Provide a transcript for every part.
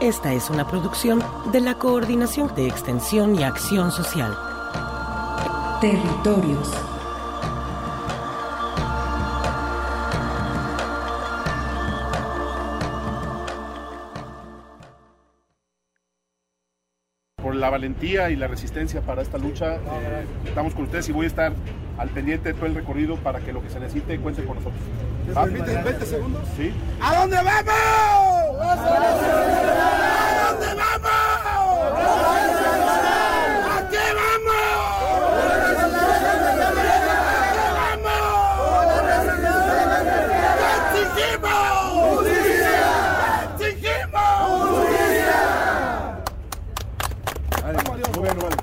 Esta es una producción de la Coordinación de Extensión y Acción Social. Territorios. por la valentía y la resistencia para esta lucha. Eh, estamos con ustedes y voy a estar al pendiente de todo el recorrido para que lo que se necesite cuente con nosotros. ¿Va? 20 segundos. Sí. ¿A dónde vamos? ¿A dónde vamos? ¿A qué vamos? ¿Qué exigimos? ¿Qué exigimos? Muy bien, bueno.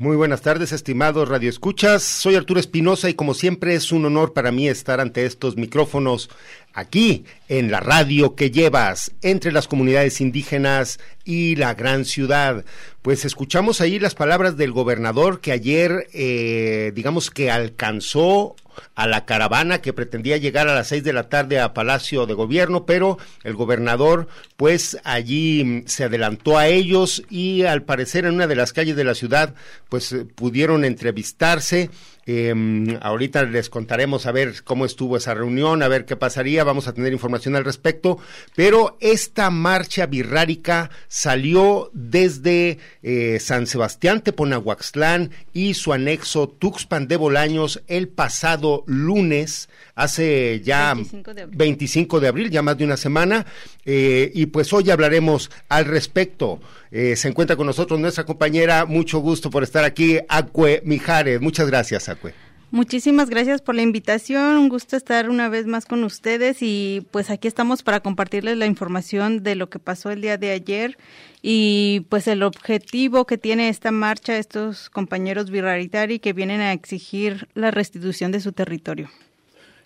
Muy buenas tardes, estimados radioescuchas. Soy Arturo Espinosa y como siempre es un honor para mí estar ante estos micrófonos aquí en la radio que llevas entre las comunidades indígenas y la gran ciudad. Pues escuchamos ahí las palabras del gobernador que ayer, eh, digamos que alcanzó a la caravana que pretendía llegar a las seis de la tarde a Palacio de Gobierno, pero el gobernador pues allí mm, se adelantó a ellos y al parecer en una de las calles de la ciudad pues eh, pudieron entrevistarse. Eh, ahorita les contaremos a ver cómo estuvo esa reunión, a ver qué pasaría, vamos a tener información al respecto, pero esta marcha birrárica salió desde eh, San Sebastián Teponahuaxtlán y su anexo Tuxpan de Bolaños el pasado lunes, hace ya 25 de abril. 25 de abril, ya más de una semana, eh, y pues hoy hablaremos al respecto. Eh, se encuentra con nosotros nuestra compañera, mucho gusto por estar aquí, Acue Mijares. Muchas gracias, Acue. Muchísimas gracias por la invitación, un gusto estar una vez más con ustedes y pues aquí estamos para compartirles la información de lo que pasó el día de ayer y pues el objetivo que tiene esta marcha estos compañeros birraritari que vienen a exigir la restitución de su territorio.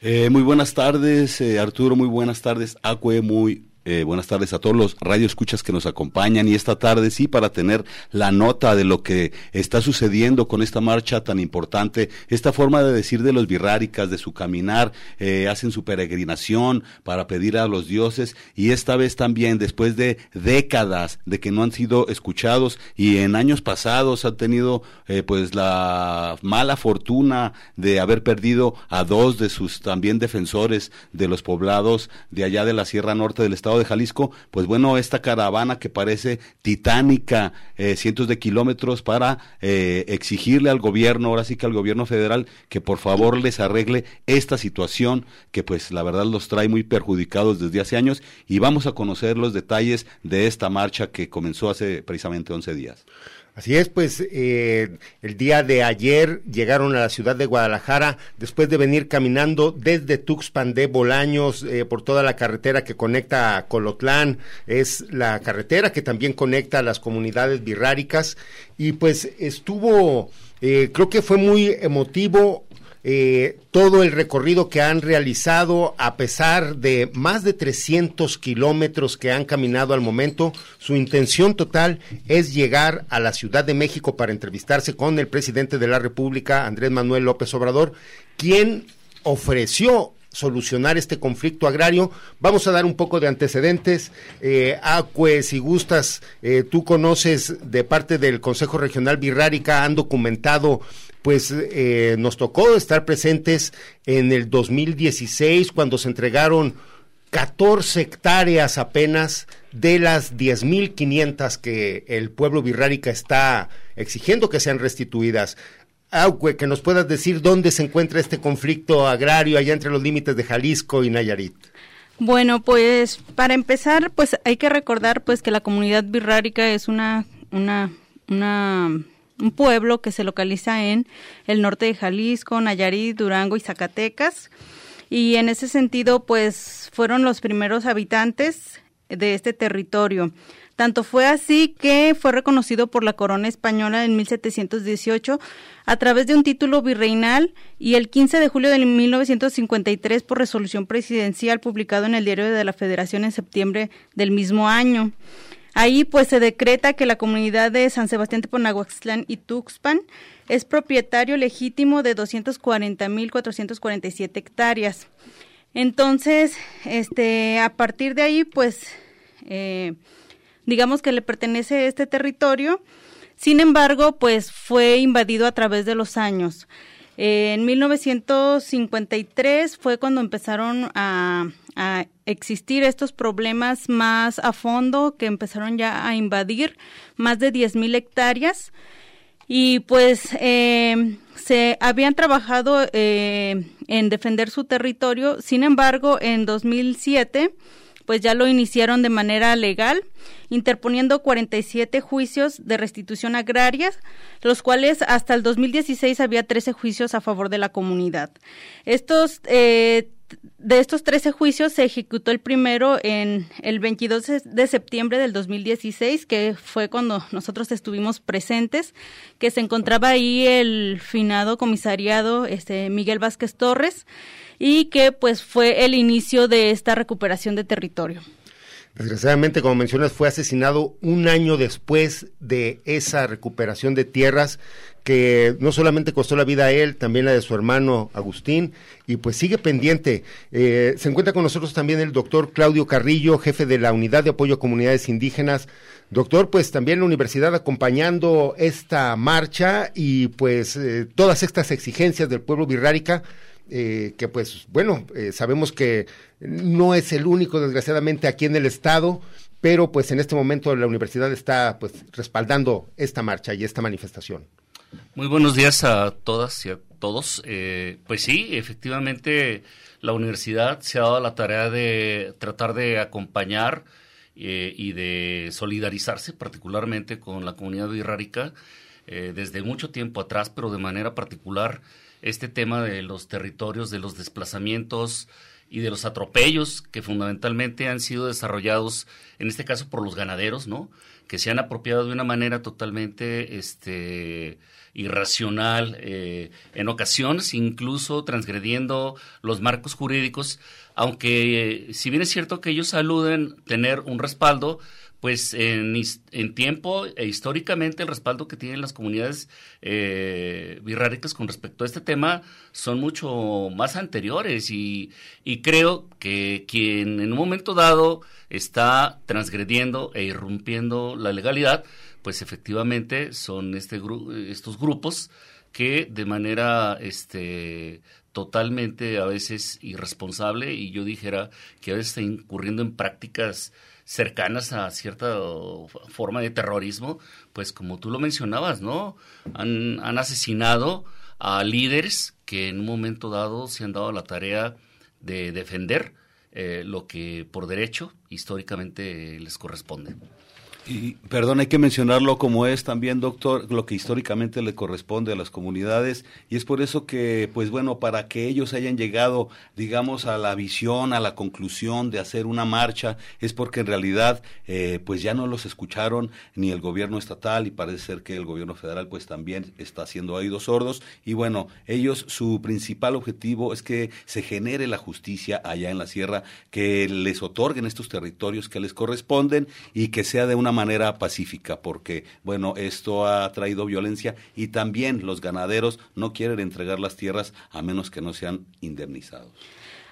Eh, muy buenas tardes, eh, Arturo, muy buenas tardes, Acue, muy eh, buenas tardes a todos los radioescuchas que nos acompañan y esta tarde sí para tener la nota de lo que está sucediendo con esta marcha tan importante, esta forma de decir de los birráricas, de su caminar, eh, hacen su peregrinación para pedir a los dioses y esta vez también después de décadas de que no han sido escuchados y en años pasados han tenido eh, pues la mala fortuna de haber perdido a dos de sus también defensores de los poblados de allá de la Sierra Norte del estado de Jalisco, pues bueno, esta caravana que parece titánica, eh, cientos de kilómetros para eh, exigirle al gobierno, ahora sí que al gobierno federal, que por favor les arregle esta situación que pues la verdad los trae muy perjudicados desde hace años y vamos a conocer los detalles de esta marcha que comenzó hace precisamente 11 días. Así es, pues eh, el día de ayer llegaron a la ciudad de Guadalajara después de venir caminando desde Tuxpan de Bolaños eh, por toda la carretera que conecta a Colotlán, es la carretera que también conecta a las comunidades birráricas. Y pues estuvo, eh, creo que fue muy emotivo eh, todo el recorrido que han realizado a pesar de más de 300 kilómetros que han caminado al momento. Su intención total es llegar a la Ciudad de México para entrevistarse con el presidente de la República, Andrés Manuel López Obrador, quien ofreció solucionar este conflicto agrario. Vamos a dar un poco de antecedentes. Eh, Acue, gustas, eh, tú conoces de parte del Consejo Regional Birrárica, han documentado pues eh, nos tocó estar presentes en el 2016 cuando se entregaron 14 hectáreas apenas de las 10.500 que el pueblo birrárica está exigiendo que sean restituidas. Auque, que nos puedas decir dónde se encuentra este conflicto agrario allá entre los límites de Jalisco y Nayarit. Bueno, pues para empezar, pues hay que recordar pues que la comunidad birrárica es una una una un pueblo que se localiza en el norte de Jalisco, Nayarit, Durango y Zacatecas. Y en ese sentido, pues fueron los primeros habitantes de este territorio. Tanto fue así que fue reconocido por la corona española en 1718 a través de un título virreinal y el 15 de julio de 1953 por resolución presidencial publicado en el Diario de la Federación en septiembre del mismo año. Ahí pues se decreta que la comunidad de San Sebastián Teponahuaxtlán y Tuxpan es propietario legítimo de 240.447 hectáreas. Entonces, este, a partir de ahí, pues, eh, digamos que le pertenece este territorio. Sin embargo, pues fue invadido a través de los años. en 1953 fue cuando empezaron a, existir estos problemas más a fondo, que empezaron ya a invadir más de 10.000 hectáreas. Y pues eh, se habían trabajado eh, en defender su territorio, sin embargo, en 2007 pues ya lo iniciaron de manera legal, interponiendo 47 juicios de restitución agraria, los cuales hasta el 2016 había 13 juicios a favor de la comunidad. Estos eh, de estos 13 juicios se ejecutó el primero en el 22 de septiembre del 2016, que fue cuando nosotros estuvimos presentes, que se encontraba ahí el finado comisariado este Miguel Vázquez Torres y que pues fue el inicio de esta recuperación de territorio. Desgraciadamente, como mencionas, fue asesinado un año después de esa recuperación de tierras que no solamente costó la vida a él, también la de su hermano Agustín, y pues sigue pendiente. Eh, se encuentra con nosotros también el doctor Claudio Carrillo, jefe de la Unidad de Apoyo a Comunidades Indígenas. Doctor, pues también la universidad acompañando esta marcha y pues eh, todas estas exigencias del pueblo birrárica eh, que pues bueno, eh, sabemos que no es el único desgraciadamente aquí en el estado, pero pues en este momento la universidad está pues respaldando esta marcha y esta manifestación. Muy buenos días a todas y a todos. Eh, pues sí, efectivamente la universidad se ha dado la tarea de tratar de acompañar y de solidarizarse particularmente con la comunidad birrárica desde mucho tiempo atrás, pero de manera particular este tema de los territorios, de los desplazamientos y de los atropellos que fundamentalmente han sido desarrollados, en este caso por los ganaderos, ¿no? Que se han apropiado de una manera totalmente este, irracional, eh, en ocasiones incluso transgrediendo los marcos jurídicos, aunque eh, si bien es cierto que ellos aluden tener un respaldo, pues en, en, tiempo e históricamente el respaldo que tienen las comunidades eh, birráricas con respecto a este tema son mucho más anteriores y, y, creo que quien en un momento dado está transgrediendo e irrumpiendo la legalidad, pues efectivamente son este gru estos grupos que de manera este totalmente a veces irresponsable y yo dijera que a veces está incurriendo en prácticas cercanas a cierta forma de terrorismo, pues como tú lo mencionabas, ¿no? Han, asesinado a líderes que en un momento dado se han dado la tarea de defender eh, lo que por derecho históricamente les corresponde. Y perdón, hay que mencionarlo como es también, doctor, lo que históricamente le corresponde a las comunidades. Y es por eso que, pues bueno, para que ellos hayan llegado, digamos, a la visión, a la conclusión de hacer una marcha, es porque en realidad, eh, pues ya no los escucharon ni el gobierno estatal y parece ser que el gobierno federal, pues también está haciendo oídos sordos. Y bueno, ellos su principal objetivo es que se genere la justicia allá en la sierra, que les otorguen estos territorios que les corresponden y que sea de una manera pacífica, porque, bueno, esto ha traído violencia y también los ganaderos no quieren entregar las tierras a menos que no sean indemnizados.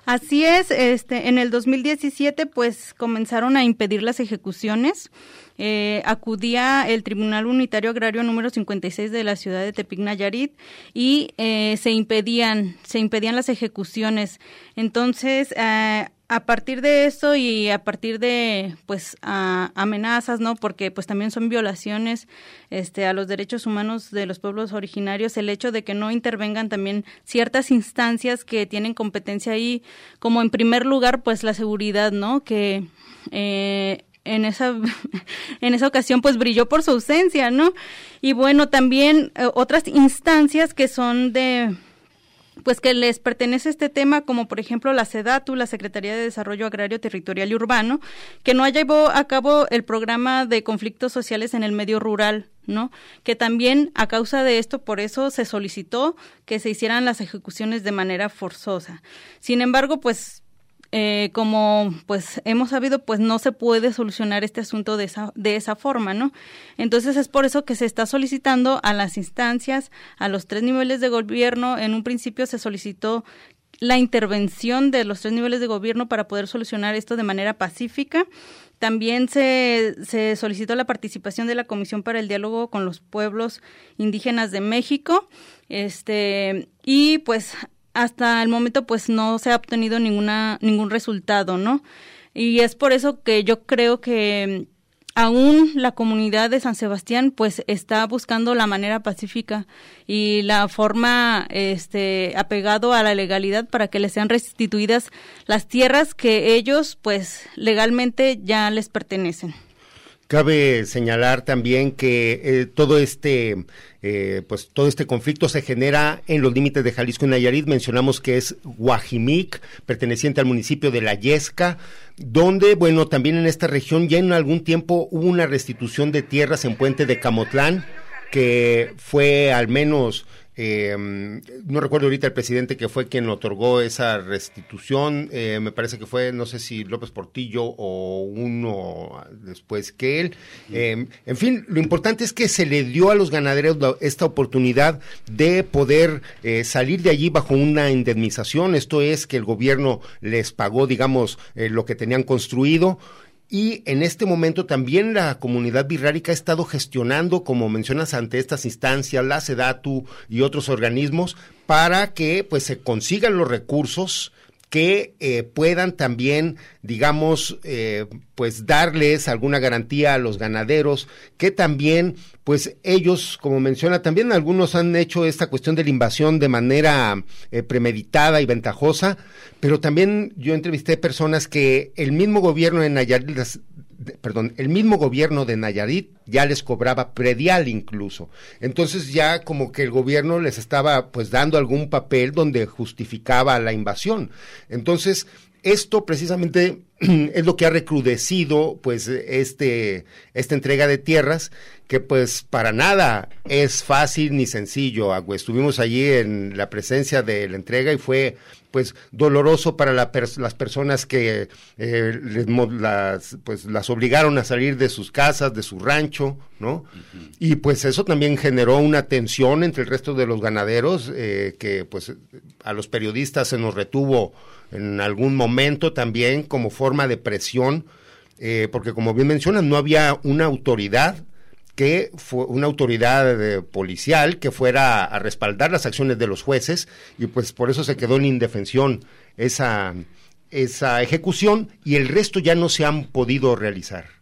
Así es, este, en el 2017 pues comenzaron a impedir las ejecuciones. Eh, acudía el Tribunal Unitario Agrario número 56 de la ciudad de Tepic Nayarit y eh, se impedían, se impedían las ejecuciones. Entonces, eh, a partir de eso y a partir de pues amenazas no porque pues también son violaciones este a los derechos humanos de los pueblos originarios el hecho de que no intervengan también ciertas instancias que tienen competencia ahí como en primer lugar pues la seguridad no que eh, en esa en esa ocasión pues brilló por su ausencia no y bueno también eh, otras instancias que son de pues que les pertenece este tema, como por ejemplo la SEDATU, la Secretaría de Desarrollo Agrario, Territorial y Urbano, que no llevó a cabo el programa de conflictos sociales en el medio rural, ¿no? Que también a causa de esto, por eso se solicitó que se hicieran las ejecuciones de manera forzosa. Sin embargo, pues eh, como pues hemos sabido, pues no se puede solucionar este asunto de esa, de esa forma, ¿no? Entonces es por eso que se está solicitando a las instancias, a los tres niveles de gobierno, en un principio se solicitó la intervención de los tres niveles de gobierno para poder solucionar esto de manera pacífica. También se, se solicitó la participación de la Comisión para el Diálogo con los Pueblos Indígenas de México. Este, y pues hasta el momento pues no se ha obtenido ninguna ningún resultado, ¿no? Y es por eso que yo creo que aún la comunidad de San Sebastián pues está buscando la manera pacífica y la forma este apegado a la legalidad para que les sean restituidas las tierras que ellos pues legalmente ya les pertenecen. Cabe señalar también que eh, todo este eh, pues todo este conflicto se genera en los límites de Jalisco y Nayarit. Mencionamos que es Guajimic, perteneciente al municipio de La Yesca, donde, bueno, también en esta región ya en algún tiempo hubo una restitución de tierras en Puente de Camotlán, que fue al menos eh, no recuerdo ahorita el presidente que fue quien otorgó esa restitución. Eh, me parece que fue, no sé si López Portillo o uno después que él. Eh, en fin, lo importante es que se le dio a los ganaderos esta oportunidad de poder eh, salir de allí bajo una indemnización. Esto es que el gobierno les pagó, digamos, lo que tenían construido. Y en este momento también la comunidad birrárica ha estado gestionando, como mencionas, ante estas instancias, la SEDATU y otros organismos, para que pues se consigan los recursos que eh, puedan también, digamos, eh, pues darles alguna garantía a los ganaderos, que también, pues ellos, como menciona, también algunos han hecho esta cuestión de la invasión de manera eh, premeditada y ventajosa, pero también yo entrevisté personas que el mismo gobierno de Nayarit perdón, el mismo gobierno de Nayarit ya les cobraba predial incluso. Entonces ya como que el gobierno les estaba pues dando algún papel donde justificaba la invasión. Entonces, esto precisamente es lo que ha recrudecido pues este esta entrega de tierras que pues para nada es fácil ni sencillo. Estuvimos allí en la presencia de la entrega y fue pues doloroso para las personas que eh, las, pues, las obligaron a salir de sus casas, de su rancho, ¿no? Y pues eso también generó una tensión entre el resto de los ganaderos, eh, que pues a los periodistas se nos retuvo en algún momento también como forma de presión, eh, porque como bien mencionan, no había una autoridad que fue una autoridad eh, policial que fuera a respaldar las acciones de los jueces y pues por eso se quedó en indefensión esa, esa ejecución y el resto ya no se han podido realizar.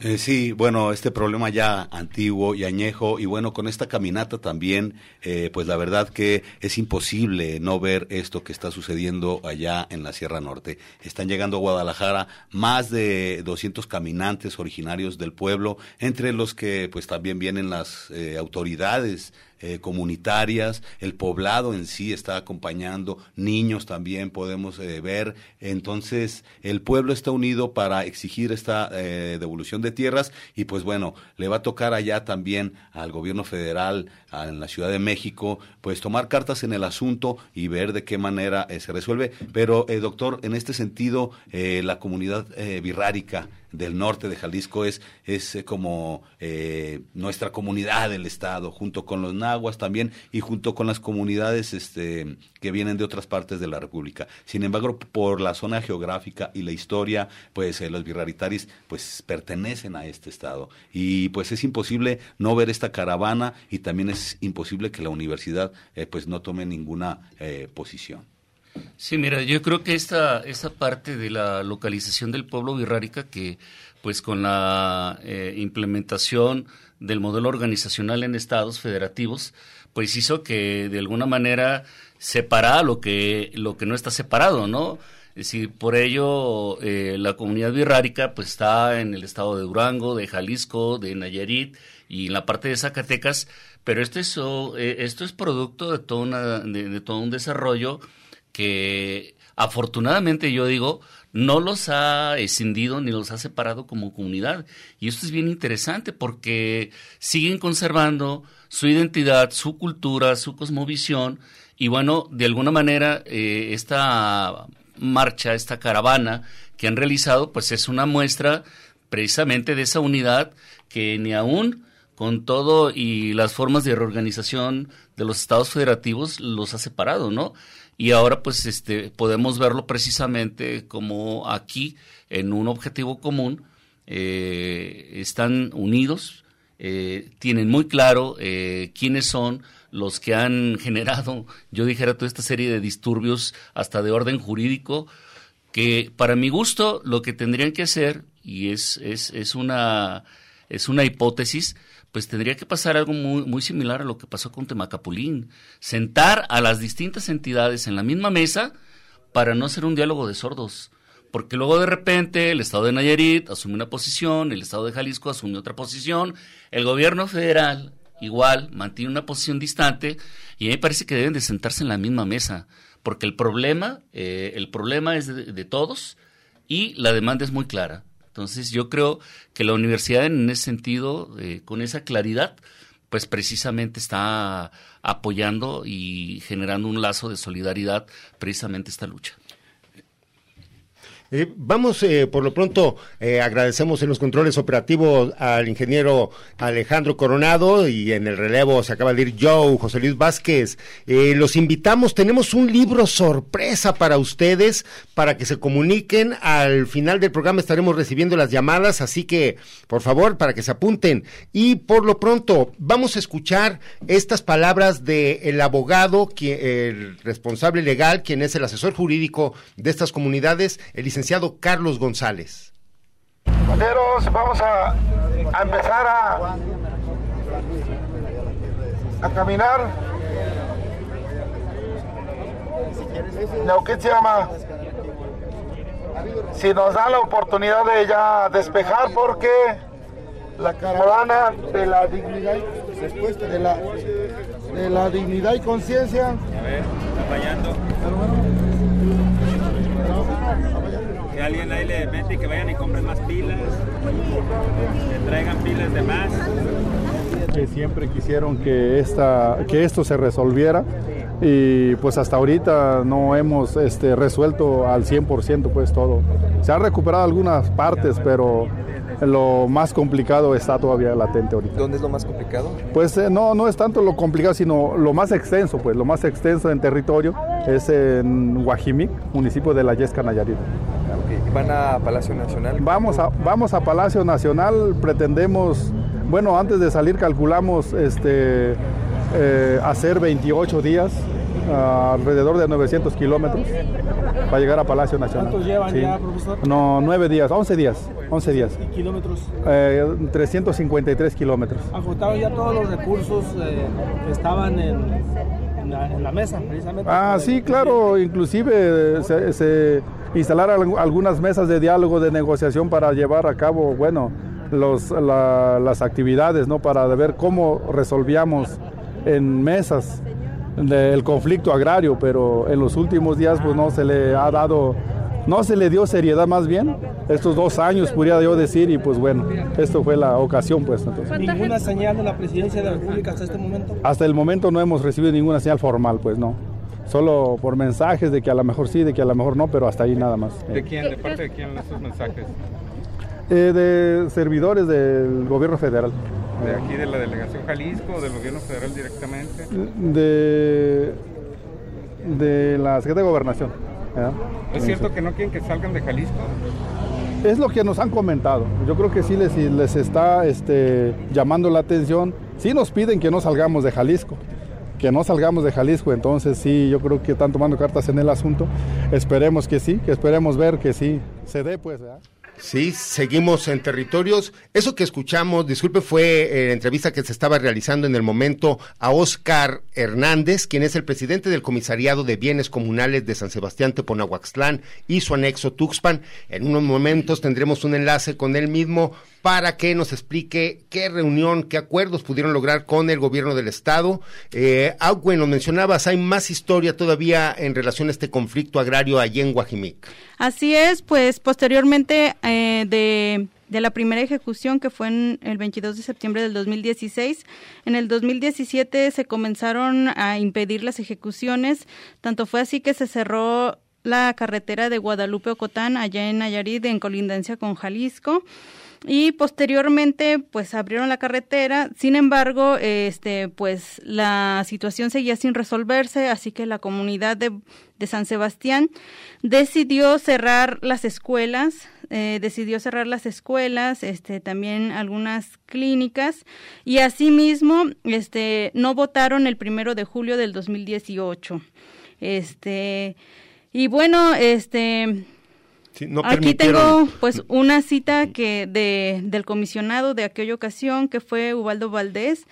Eh, sí, bueno, este problema ya antiguo y añejo y bueno, con esta caminata también, eh, pues la verdad que es imposible no ver esto que está sucediendo allá en la Sierra Norte. Están llegando a Guadalajara más de 200 caminantes originarios del pueblo, entre los que pues también vienen las eh, autoridades eh, comunitarias, el poblado en sí está acompañando, niños también podemos eh, ver. Entonces, el pueblo está unido para exigir esta eh, devolución de tierras y pues bueno, le va a tocar allá también al gobierno federal, en la Ciudad de México, pues tomar cartas en el asunto y ver de qué manera se resuelve. Pero, doctor, en este sentido, la comunidad birrárica, del norte de Jalisco es, es eh, como eh, nuestra comunidad del Estado, junto con los nahuas también y junto con las comunidades este, que vienen de otras partes de la República. Sin embargo, por la zona geográfica y la historia, pues eh, los birraritaris pues pertenecen a este Estado. Y pues es imposible no ver esta caravana y también es imposible que la universidad pues no tome ninguna posición. Sí, mira, yo creo que esta, esta parte de la localización del pueblo birrárica que pues con la eh, implementación del modelo organizacional en estados federativos, pues hizo que de alguna manera separara lo que, lo que no está separado, ¿no? Es decir, por ello eh, la comunidad birrárica pues está en el estado de Durango, de Jalisco, de Nayarit y en la parte de Zacatecas, pero esto es, eh, esto es producto de todo, una, de todo un desarrollo que afortunadamente yo digo, no los ha escindido ni los ha separado como comunidad. Y esto es bien interesante porque siguen conservando su identidad, su cultura, su cosmovisión. Y bueno, de alguna manera, eh, esta marcha, esta caravana que han realizado, pues es una muestra precisamente de esa unidad que ni aún con todo y las formas de reorganización de los estados federativos los ha separado, ¿no? y ahora pues este podemos verlo precisamente como aquí en un objetivo común eh, están unidos eh, tienen muy claro eh, quiénes son los que han generado yo dijera toda esta serie de disturbios hasta de orden jurídico que para mi gusto lo que tendrían que hacer y es es, es una es una hipótesis pues tendría que pasar algo muy, similar a lo que pasó con Temacapulín. Sentar a las distintas entidades en la misma mesa para no hacer un diálogo de sordos. Porque luego de repente el Estado de Nayarit asume una posición, el Estado de Jalisco asume otra posición, el gobierno federal igual mantiene una posición distante y a mí me parece que deben de sentarse en la misma mesa. Porque el problema, eh, el problema es de todos y la demanda es muy clara. Entonces yo creo que la universidad en ese sentido, eh, con esa claridad, pues precisamente está apoyando y generando un lazo de solidaridad precisamente esta lucha. Eh, vamos, eh, por lo pronto, eh, agradecemos en los controles operativos al ingeniero Alejandro Coronado y en el relevo se acaba de ir Joe, José Luis Vázquez. los invitamos, tenemos un libro sorpresa para ustedes, para que se comuniquen. Al final del programa estaremos recibiendo las llamadas, así que, por favor, para que se apunten. Y por lo pronto, vamos a escuchar estas palabras del abogado, el responsable legal, quien es el asesor jurídico de estas comunidades, el licenciado Carlos González. Compañeros, vamos a, a empezar a, a caminar. ¿Qué se llama? Si nos da la oportunidad de ya despejar porque la caravana de la dignidad de la, de la dignidad y conciencia. A ver, está fallando que alguien ahí le mete y que vayan y compren más pilas, que traigan pilas de más. Que siempre quisieron que, esta, que esto se resolviera y pues hasta ahorita no hemos este, resuelto al 100% pues todo. Se han recuperado algunas partes, pero lo más complicado está todavía latente ahorita. ¿Dónde es lo más complicado? Pues eh, no, no es tanto lo complicado, sino lo más extenso, pues lo más extenso en territorio es en Guajimic, municipio de la Yesca Nayarit. ¿Van a Palacio Nacional? Vamos a, vamos a Palacio Nacional, pretendemos, bueno, antes de salir calculamos este, eh, hacer 28 días, alrededor de 900 kilómetros, para llegar a Palacio Nacional. ¿Cuántos llevan ya, profesor? No, 9 días, 11 días, 11 días. ¿Y kilómetros? 353 kilómetros. ¿Agotaron ya todos los recursos eh, que estaban en, la, mesa, precisamente? Ah, sí, claro, inclusive se instalar algunas mesas de diálogo, de negociación para llevar a cabo, bueno, los, las actividades, ¿no? Para ver cómo resolvíamos en mesas el conflicto agrario, pero en los últimos días pues no se le ha dado, no se le dio seriedad más bien, estos dos años podría yo decir y pues bueno, esto fue la ocasión pues. Entonces. ¿Ninguna señal de la presidencia de la República hasta este momento? Hasta el momento no hemos recibido ninguna señal formal pues no solo por mensajes de que a lo mejor sí, de que a lo mejor no, pero hasta ahí nada más. ¿De quién? ¿De parte de quién esos mensajes? Eh, de servidores del gobierno federal. ¿De aquí de la delegación Jalisco o del gobierno federal directamente? De, de la Secretaría de Gobernación. ¿Es cierto que no quieren que salgan de Jalisco? Es lo que nos han comentado. Yo creo que sí les, les está este, llamando la atención. Sí nos piden que no salgamos de Jalisco que no salgamos de Jalisco. Entonces sí, yo creo que están tomando cartas en el asunto. Esperemos que sí, que esperemos ver que sí se dé, pues. ¿verdad? Sí, seguimos en territorios. Eso que escuchamos, disculpe, fue eh, entrevista que se estaba realizando en el momento a Oscar Hernández, quien es el presidente del Comisariado de Bienes Comunales de San Sebastián Teponahuaxtlán y su anexo Tuxpan. En unos momentos tendremos un enlace con él mismo para que nos explique qué reunión, qué acuerdos pudieron lograr con el gobierno del estado. Eh, ah, bueno, mencionabas, hay más historia todavía en relación a este conflicto agrario allí en Guajimic. Así es, pues posteriormente eh, de de la primera ejecución que fue en el 22 de septiembre del 2016. En el 2017 se comenzaron a impedir las ejecuciones, tanto fue así que se cerró la carretera de Guadalupe-Ocotán allá en Nayarit en colindancia con Jalisco y posteriormente pues abrieron la carretera. Sin embargo este pues la situación seguía sin resolverse así que la comunidad de, de San Sebastián decidió cerrar las escuelas eh, decidió cerrar las escuelas este también algunas clínicas y asimismo este no votaron el primero de julio del 2018 este y bueno este Aquí tengo pues una cita que de, del comisionado de aquella ocasión que fue Ubaldo Valdés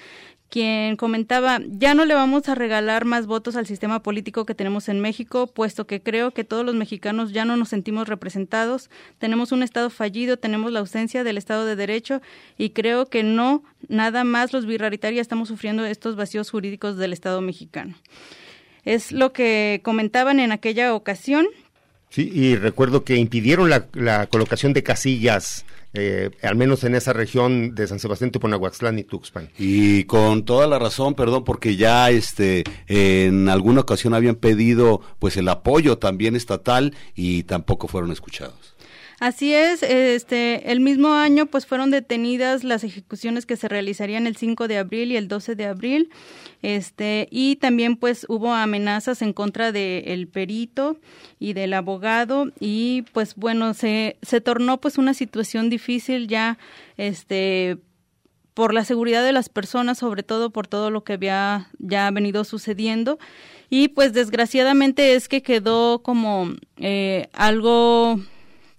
quien comentaba, ya no le vamos a regalar más votos al sistema político que tenemos en México, puesto que creo que todos los mexicanos ya no nos sentimos representados, tenemos un Estado fallido, tenemos la ausencia del Estado de Derecho y creo que no, nada más los birraritarios estamos sufriendo estos vacíos jurídicos del Estado mexicano. Es lo que comentaban en aquella ocasión Sí, y recuerdo que impidieron la, colocación de casillas eh, al menos en esa región de San Sebastián, Tuponahuaxtlán y Tuxpan. Y con toda la razón, perdón, porque ya este en alguna ocasión habían pedido pues el apoyo también estatal y tampoco fueron escuchados. Así es, este, el mismo año pues fueron detenidas las ejecuciones que se realizarían el 5 de abril y el 12 de abril, este, y también pues hubo amenazas en contra del perito y del abogado y pues bueno, se, se tornó pues una situación difícil ya, este, por la seguridad de las personas, sobre todo por todo lo que había ya venido sucediendo. Y pues desgraciadamente es que quedó como eh, algo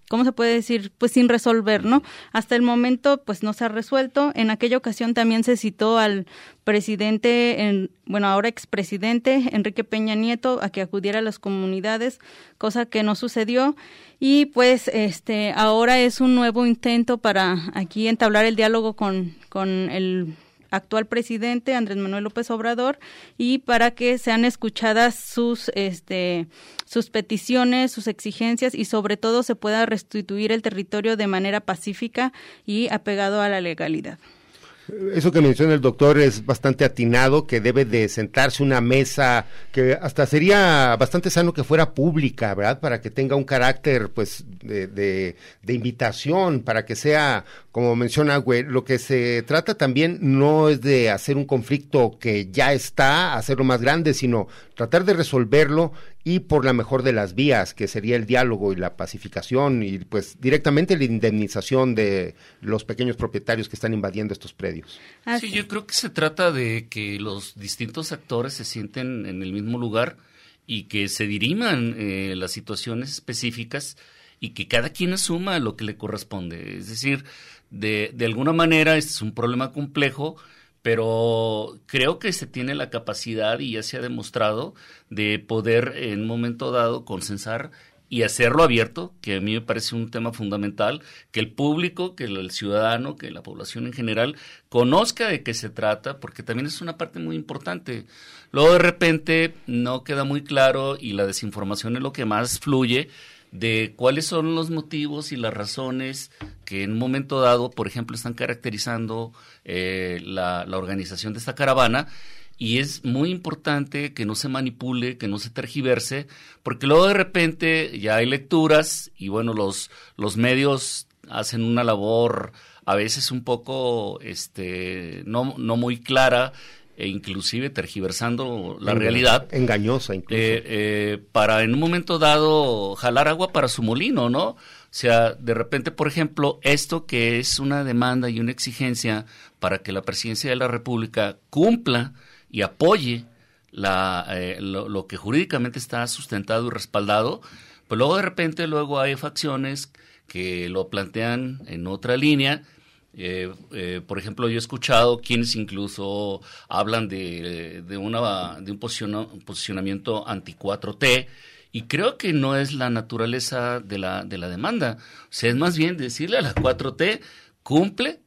¿cómo se puede decir? Pues sin resolver, ¿no? Hasta el momento, pues no se ha resuelto. En aquella ocasión también se citó al presidente, en, bueno, ahora expresidente Enrique Peña Nieto, a que acudiera a las comunidades, cosa que no sucedió. Y pues este ahora es un nuevo intento para aquí entablar el diálogo con, con el actual presidente Andrés Manuel López Obrador y para que sean escuchadas sus este sus peticiones, sus exigencias y sobre todo se pueda restituir el territorio de manera pacífica y apegado a la legalidad. Eso que menciona el doctor es bastante atinado, que debe de sentarse una mesa, que hasta sería bastante sano que fuera pública, ¿verdad? Para que tenga un carácter, pues, de, de, de invitación, para que sea, como menciona, güey, lo que se trata también no es de hacer un conflicto que ya está, hacerlo más grande, sino tratar de resolverlo y por la mejor de las vías, que sería el diálogo y la pacificación y pues directamente la indemnización de los pequeños propietarios que están invadiendo estos predios. Sí, yo creo que se trata de que los distintos actores se sienten en el mismo lugar y que se diriman eh, las situaciones específicas y que cada quien asuma lo que le corresponde. Es decir, de, de alguna manera este es un problema complejo, pero creo que se tiene la capacidad y ya se ha demostrado de poder en un momento dado consensar y hacerlo abierto, que a mí me parece un tema fundamental, que el público, que el ciudadano, que la población en general conozca de qué se trata, porque también es una parte muy importante. Luego de repente no queda muy claro y la desinformación es lo que más fluye de cuáles son los motivos y las razones que en un momento dado, por ejemplo, están caracterizando eh, la, la organización de esta caravana. Y es muy importante que no se manipule, que no se tergiverse, porque luego de repente ya hay lecturas y bueno, los, los medios hacen una labor a veces un poco este no, no muy clara e inclusive tergiversando la realidad. Engañosa incluso. Eh, eh, para en un momento dado jalar agua para su molino, ¿no? O sea, de repente, por ejemplo, esto que es una demanda y una exigencia para que la presidencia de la República cumpla y apoye la, eh, lo, lo, que jurídicamente está sustentado y respaldado, pues luego de repente luego hay facciones que lo plantean en otra línea. Eh, eh, por ejemplo, yo he escuchado quienes incluso hablan de, una, de un posicionamiento anti-4T, y creo que no es la naturaleza de la, de la demanda. O sea, es más bien decirle a la 4T, cumple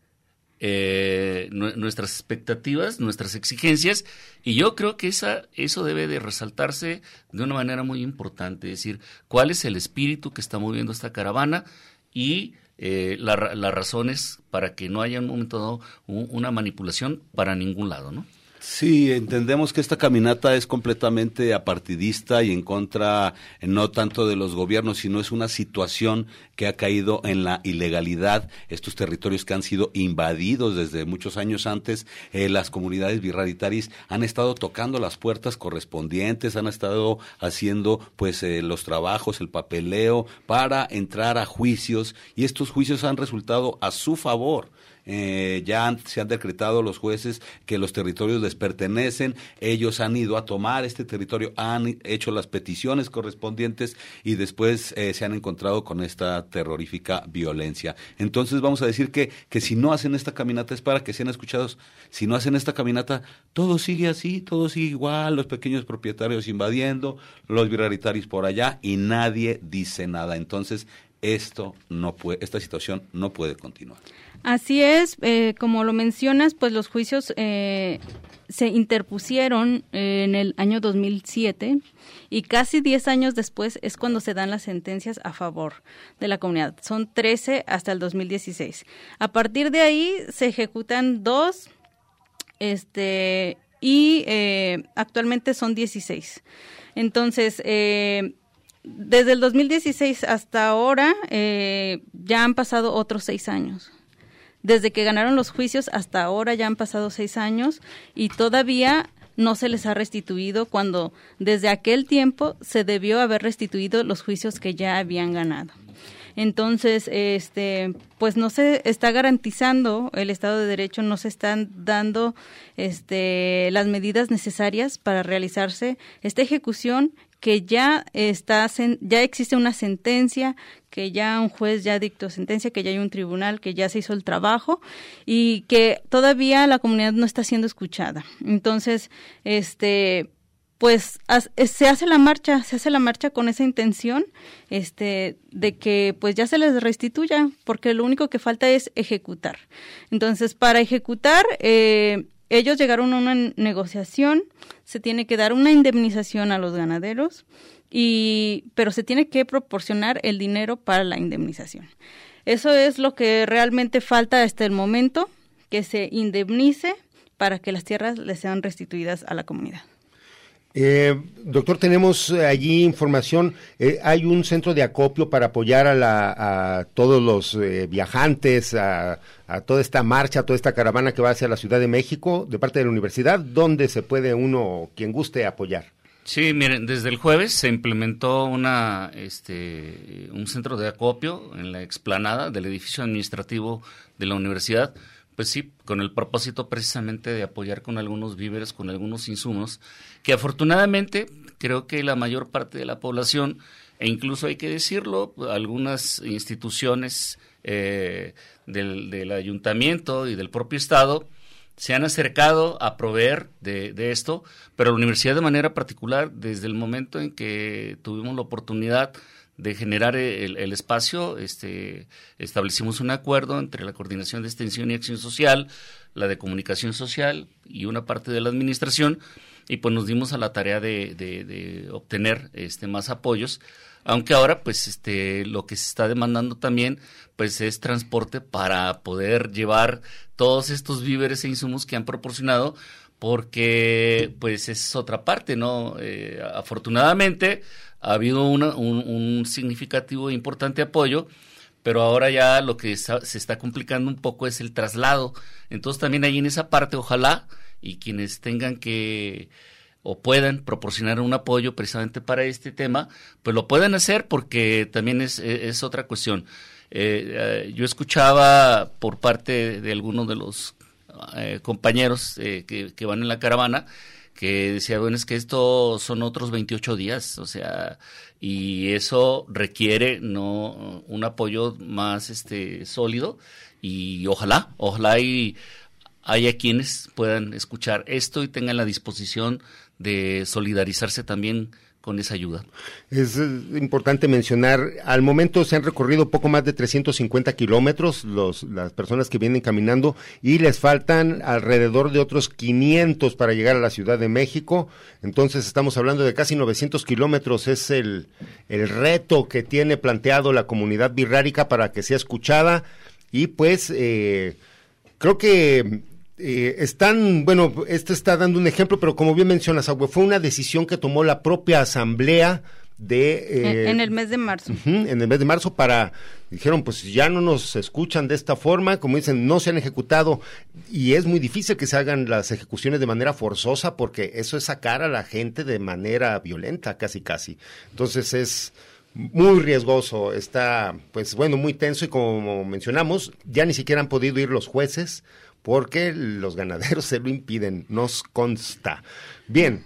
eh, nuestras expectativas, nuestras exigencias, y yo creo que esa, eso debe de resaltarse de una manera muy importante, es decir, cuál es el espíritu que está moviendo esta caravana y eh, las razones para que no haya en un momento dado una manipulación para ningún lado, ¿no? Sí, entendemos que esta caminata es completamente apartidista y en contra no tanto de los gobiernos, sino es una situación que ha caído en la ilegalidad, estos territorios que han sido invadidos desde muchos años antes, eh, las comunidades birraditaris han estado tocando las puertas correspondientes, han estado haciendo pues eh, los trabajos, el papeleo para entrar a juicios y estos juicios han resultado a su favor eh, ya se han decretado los jueces que los territorios les pertenecen, ellos han ido a tomar este territorio, han hecho las peticiones correspondientes y después eh, se han encontrado con esta terrorífica violencia. Entonces vamos a decir que, que si no hacen esta caminata es para que sean escuchados, si no hacen esta caminata todo sigue así, todo sigue igual, los pequeños propietarios invadiendo, los viralitarios por allá y nadie dice nada. Entonces esto no puede, esta situación no puede continuar. Así es, eh, como lo mencionas, pues los juicios eh, se interpusieron en el año 2007 y casi 10 años después es cuando se dan las sentencias a favor de la comunidad. Son 13 hasta el 2016. A partir de ahí se ejecutan dos este, y eh, actualmente son 16. Entonces, desde el 2016 hasta ahora ya han pasado otros seis años desde que ganaron los juicios hasta ahora ya han pasado seis años y todavía no se les ha restituido cuando desde aquel tiempo se debió haber restituido los juicios que ya habían ganado. Entonces, este, pues no se está garantizando el Estado de Derecho, no se están dando este, las medidas necesarias para realizarse esta ejecución que ya está ya existe una sentencia, que ya un juez ya dictó sentencia, que ya hay un tribunal, que ya se hizo el trabajo y que todavía la comunidad no está siendo escuchada. Entonces, este pues se hace la marcha, se hace la marcha con esa intención este de que pues ya se les restituya, porque lo único que falta es ejecutar. Entonces, para ejecutar eh, ellos llegaron a una negociación, se tiene que dar una indemnización a los ganaderos, y, pero se tiene que proporcionar el dinero para la indemnización. Eso es lo que realmente falta hasta el momento, que se indemnice para que las tierras les sean restituidas a la comunidad. Eh, doctor, tenemos allí información. Eh, hay un centro de acopio para apoyar a, la, a todos los eh, viajantes, a, a, toda esta marcha, a toda esta caravana que va hacia la Ciudad de México de parte de la universidad. ¿Dónde se puede uno, quien guste, apoyar? Sí, miren, desde el jueves se implementó una, este, un centro de acopio en la explanada del edificio administrativo de la universidad pues sí, con el propósito precisamente de apoyar con algunos víveres, con algunos insumos, que afortunadamente creo que la mayor parte de la población, e incluso hay que decirlo, algunas instituciones eh, del, del, ayuntamiento y del propio Estado, se han acercado a proveer de, de, esto, pero la universidad de manera particular, desde el momento en que tuvimos la oportunidad de generar el, el, espacio, este, establecimos un acuerdo entre la Coordinación de Extensión y Acción Social, la de Comunicación Social y una parte de la Administración, y pues nos dimos a la tarea de obtener este, más apoyos, aunque ahora pues este, lo que se está demandando también pues es transporte para poder llevar todos estos víveres e insumos que han proporcionado, porque pues es otra parte, ¿no? Eh, afortunadamente, ha habido un, un, significativo e importante apoyo, pero ahora ya lo que se está complicando un poco es el traslado. Entonces también ahí en esa parte, ojalá, y quienes tengan que o puedan proporcionar un apoyo precisamente para este tema, pues lo pueden hacer porque también es, es otra cuestión. Eh, eh, yo escuchaba por parte de algunos de los eh, compañeros eh, que, van en la caravana que decía, bueno, es que esto son otros 28 días, o sea, y eso requiere no un apoyo más este sólido y ojalá, ojalá y haya quienes puedan escuchar esto y tengan la disposición de solidarizarse también con esa ayuda. Es eh, importante mencionar, al momento se han recorrido poco más de 350 kilómetros los, las personas que vienen caminando y les faltan alrededor de otros 500 para llegar a la Ciudad de México. Entonces estamos hablando de casi 900 kilómetros. Es el, el reto que tiene planteado la comunidad birrárica para que sea escuchada y pues eh, creo que eh, están, bueno, esto está dando un ejemplo, pero como bien mencionas, fue una decisión que tomó la propia asamblea de... Eh, en, el mes de marzo. en el mes de marzo para, dijeron, pues ya no nos escuchan de esta forma, como dicen, no se han ejecutado y es muy difícil que se hagan las ejecuciones de manera forzosa porque eso es sacar a la gente de manera violenta, casi casi. Entonces es muy riesgoso, está, pues bueno, muy tenso y como mencionamos, ya ni siquiera han podido ir los jueces porque los ganaderos se lo impiden, nos consta. Bien.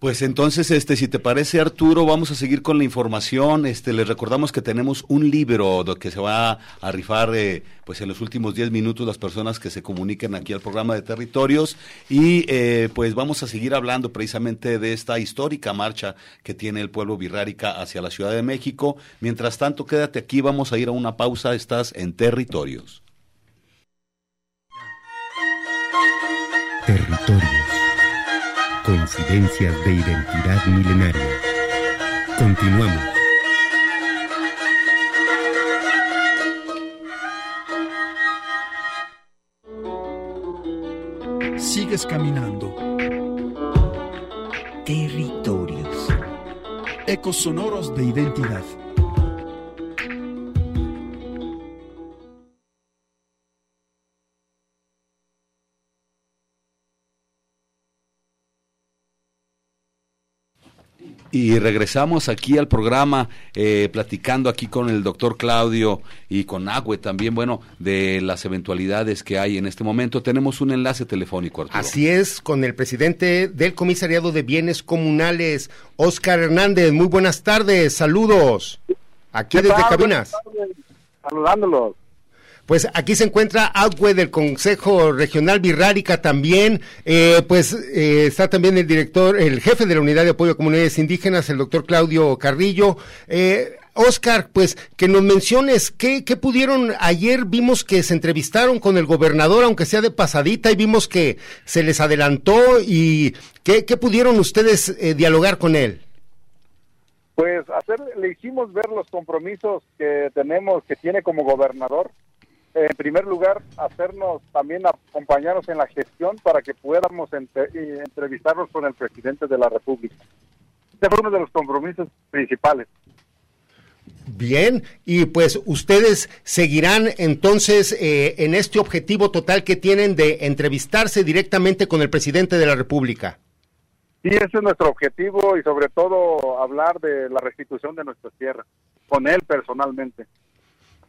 Pues entonces, este, si te parece, Arturo, vamos a seguir con la información. Este, les recordamos que tenemos un libro que se va a rifar, eh, pues en los últimos 10 minutos las personas que se comuniquen aquí al programa de territorios y eh, pues vamos a seguir hablando precisamente de esta histórica marcha que tiene el pueblo birrárica hacia la Ciudad de México. Mientras tanto, quédate aquí, vamos a ir a una pausa. Estás en territorios. Territorios. Coincidencias de identidad milenaria. Continuamos. Sigues caminando. Territorios. Ecos sonoros de identidad. Y regresamos aquí al programa, eh, platicando aquí con el doctor Claudio y con Agüe también, bueno, de las eventualidades que hay en este momento. Tenemos un enlace telefónico, Arturo. Así es, con el presidente del Comisariado de Bienes Comunales, Oscar Hernández. Muy buenas tardes, saludos. Aquí desde Cabinas. Saludándolos. Pues aquí se encuentra Agüe del Consejo Regional Birrárica también, eh, pues eh, está también el director, el jefe de la Unidad de Apoyo a Comunidades Indígenas, el doctor Claudio Carrillo. Eh, Oscar, pues que nos menciones qué, qué pudieron, ayer vimos que se entrevistaron con el gobernador, aunque sea de pasadita, y vimos que se les adelantó y qué, qué pudieron ustedes eh, dialogar con él. Pues hacer, le hicimos ver los compromisos que tenemos, que tiene como gobernador, en primer lugar, hacernos también acompañarnos en la gestión para que podamos entrevistarnos con el presidente de la República. Este fue uno de los compromisos principales. Bien, y pues ustedes seguirán entonces eh, en este objetivo total que tienen de entrevistarse directamente con el presidente de la República. Sí, ese es nuestro objetivo y sobre todo hablar de la restitución de nuestras tierras, con él personalmente.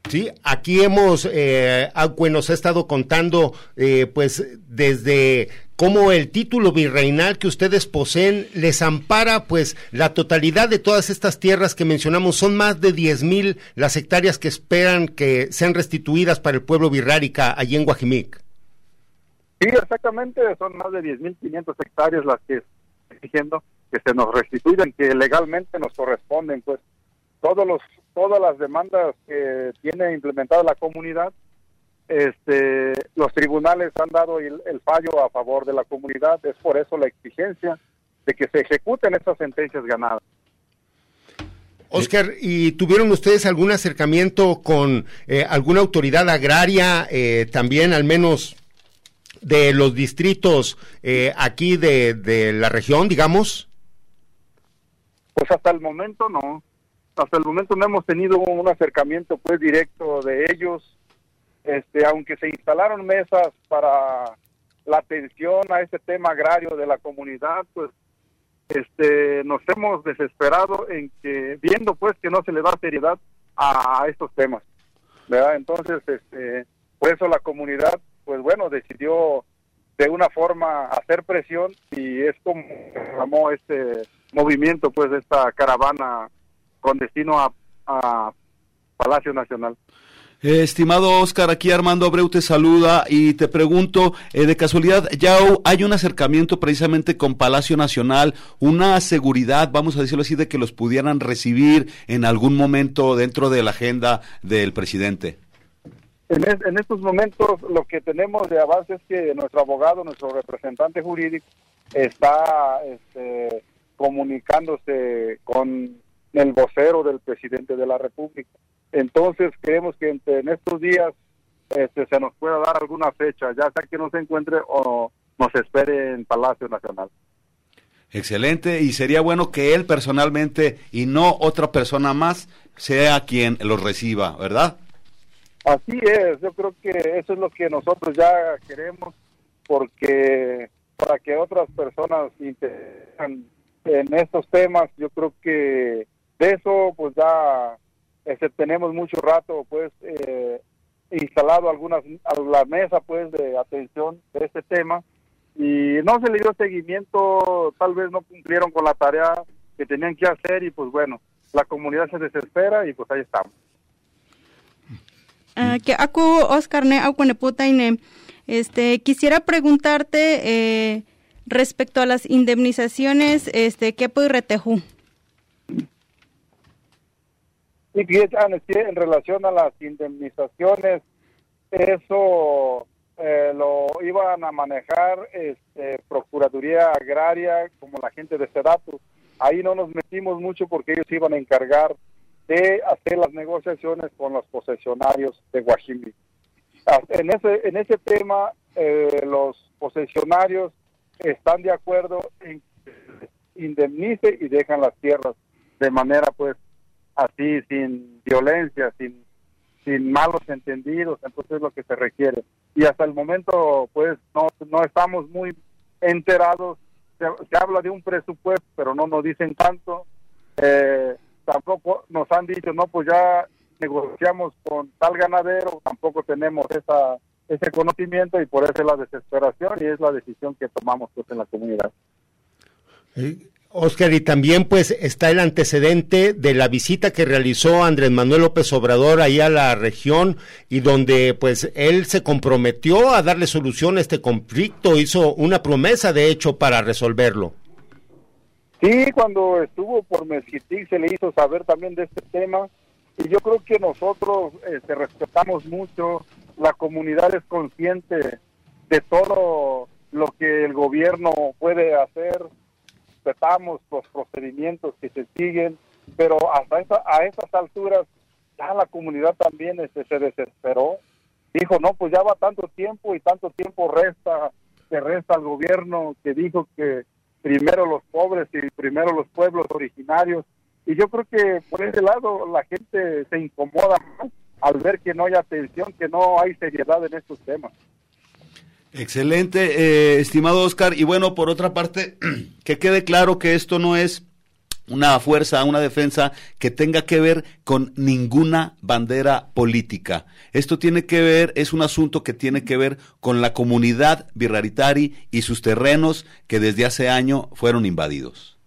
Sí, aquí hemos, eh, nos ha estado contando, eh, pues, desde cómo el título virreinal que ustedes poseen les ampara, pues, la totalidad de todas estas tierras que mencionamos. Son más de diez mil las hectáreas que esperan que sean restituidas para el pueblo virrárica allí en Guajimic. Sí, exactamente, son más de diez mil quinientas hectáreas las que exigiendo que se nos restituyan, que legalmente nos corresponden, pues todos los todas las demandas que tiene implementada la comunidad este los tribunales han dado el, fallo a favor de la comunidad. Es por eso la exigencia de que se ejecuten estas sentencias ganadas. Oscar, ¿y tuvieron ustedes algún acercamiento con eh, alguna autoridad agraria, eh, también al menos de los distritos eh, aquí de, de la región, digamos? Pues hasta el momento no hasta el momento no hemos tenido un acercamiento pues directo de ellos. Este aunque se instalaron mesas para la atención a este tema agrario de la comunidad pues este nos hemos desesperado en que viendo pues que no se le da seriedad a, estos temas verdad entonces este por eso la comunidad pues bueno decidió de una forma hacer presión y es como llamó este movimiento, pues, esta caravana con destino a, a Palacio Nacional. Eh, estimado Oscar, aquí Armando Abreu te saluda y te pregunto, eh, de casualidad, ya hay un acercamiento precisamente con Palacio Nacional, una seguridad, vamos a decirlo así, de que los pudieran recibir en algún momento dentro de la agenda del presidente. En, en estos momentos lo que tenemos de avance es que nuestro abogado, nuestro representante jurídico, está este, comunicándose con el vocero del presidente de la República. Entonces creemos que entre- en estos días este, se nos pueda dar alguna fecha, ya sea que no se encuentre o nos espere en Palacio Nacional. Excelente, y sería bueno que él personalmente y no otra persona más sea quien los reciba, ¿verdad? Así es, yo creo que eso es lo que nosotros ya queremos, porque para que otras personas interesen en estos temas, yo creo que de eso pues ya este, tenemos mucho rato pues eh, instalado algunas a la mesa pues de atención de este tema y no se le dio seguimiento, tal vez no cumplieron con la tarea que tenían que hacer y pues bueno, la comunidad se desespera y pues ahí estamos. Ah, que aku Oscar ne. Este, quisiera preguntarte eh, respecto a las indemnizaciones, este, ¿qué puede retejú? Y ya en relación a las indemnizaciones, eso eh, lo iban a manejar este, Procuraduría Agraria como la gente de Sedatu. Ahí no nos metimos mucho porque ellos iban a encargar de hacer las negociaciones con los posesionarios de Guajimí. Ah, En ese, en ese tema, eh, los posesionarios están de acuerdo en que indemnice y dejan las tierras de manera pues así sin violencia, sin sin malos entendidos, entonces es lo que se requiere. Y hasta el momento pues no, no estamos muy enterados, se, se habla de un presupuesto, pero no nos dicen tanto, Eh, tampoco nos han dicho, no, pues ya negociamos con tal ganadero, tampoco tenemos esa ese conocimiento y por eso es la desesperación y es la decisión que tomamos pues en la comunidad. Oscar, y también pues está el antecedente de la visita que realizó Andrés Manuel López Obrador ahí a la región y donde pues él se comprometió a darle solución a este conflicto, hizo una promesa de hecho para resolverlo. Sí, cuando estuvo por Mezquitic se le hizo saber también de este tema y yo creo que nosotros este, respetamos mucho, la comunidad es consciente de todo lo que el gobierno puede hacer, respetamos los procedimientos que se siguen, pero hasta esa, a esas alturas ya la comunidad también este, se desesperó, dijo, no, pues ya va tanto tiempo y tanto tiempo resta, que resta al gobierno que dijo que primero los pobres y primero los pueblos originarios. Y yo creo que por ese lado la gente se incomoda al ver que no hay atención, que no hay seriedad en estos temas. Excelente, eh, estimado Oscar. Y bueno, por otra parte, que quede claro que esto no es una fuerza, una defensa que tenga que ver con ninguna bandera política. Esto tiene que ver, es un asunto que tiene que ver con la comunidad birraritari y sus terrenos que desde hace año fueron invadidos.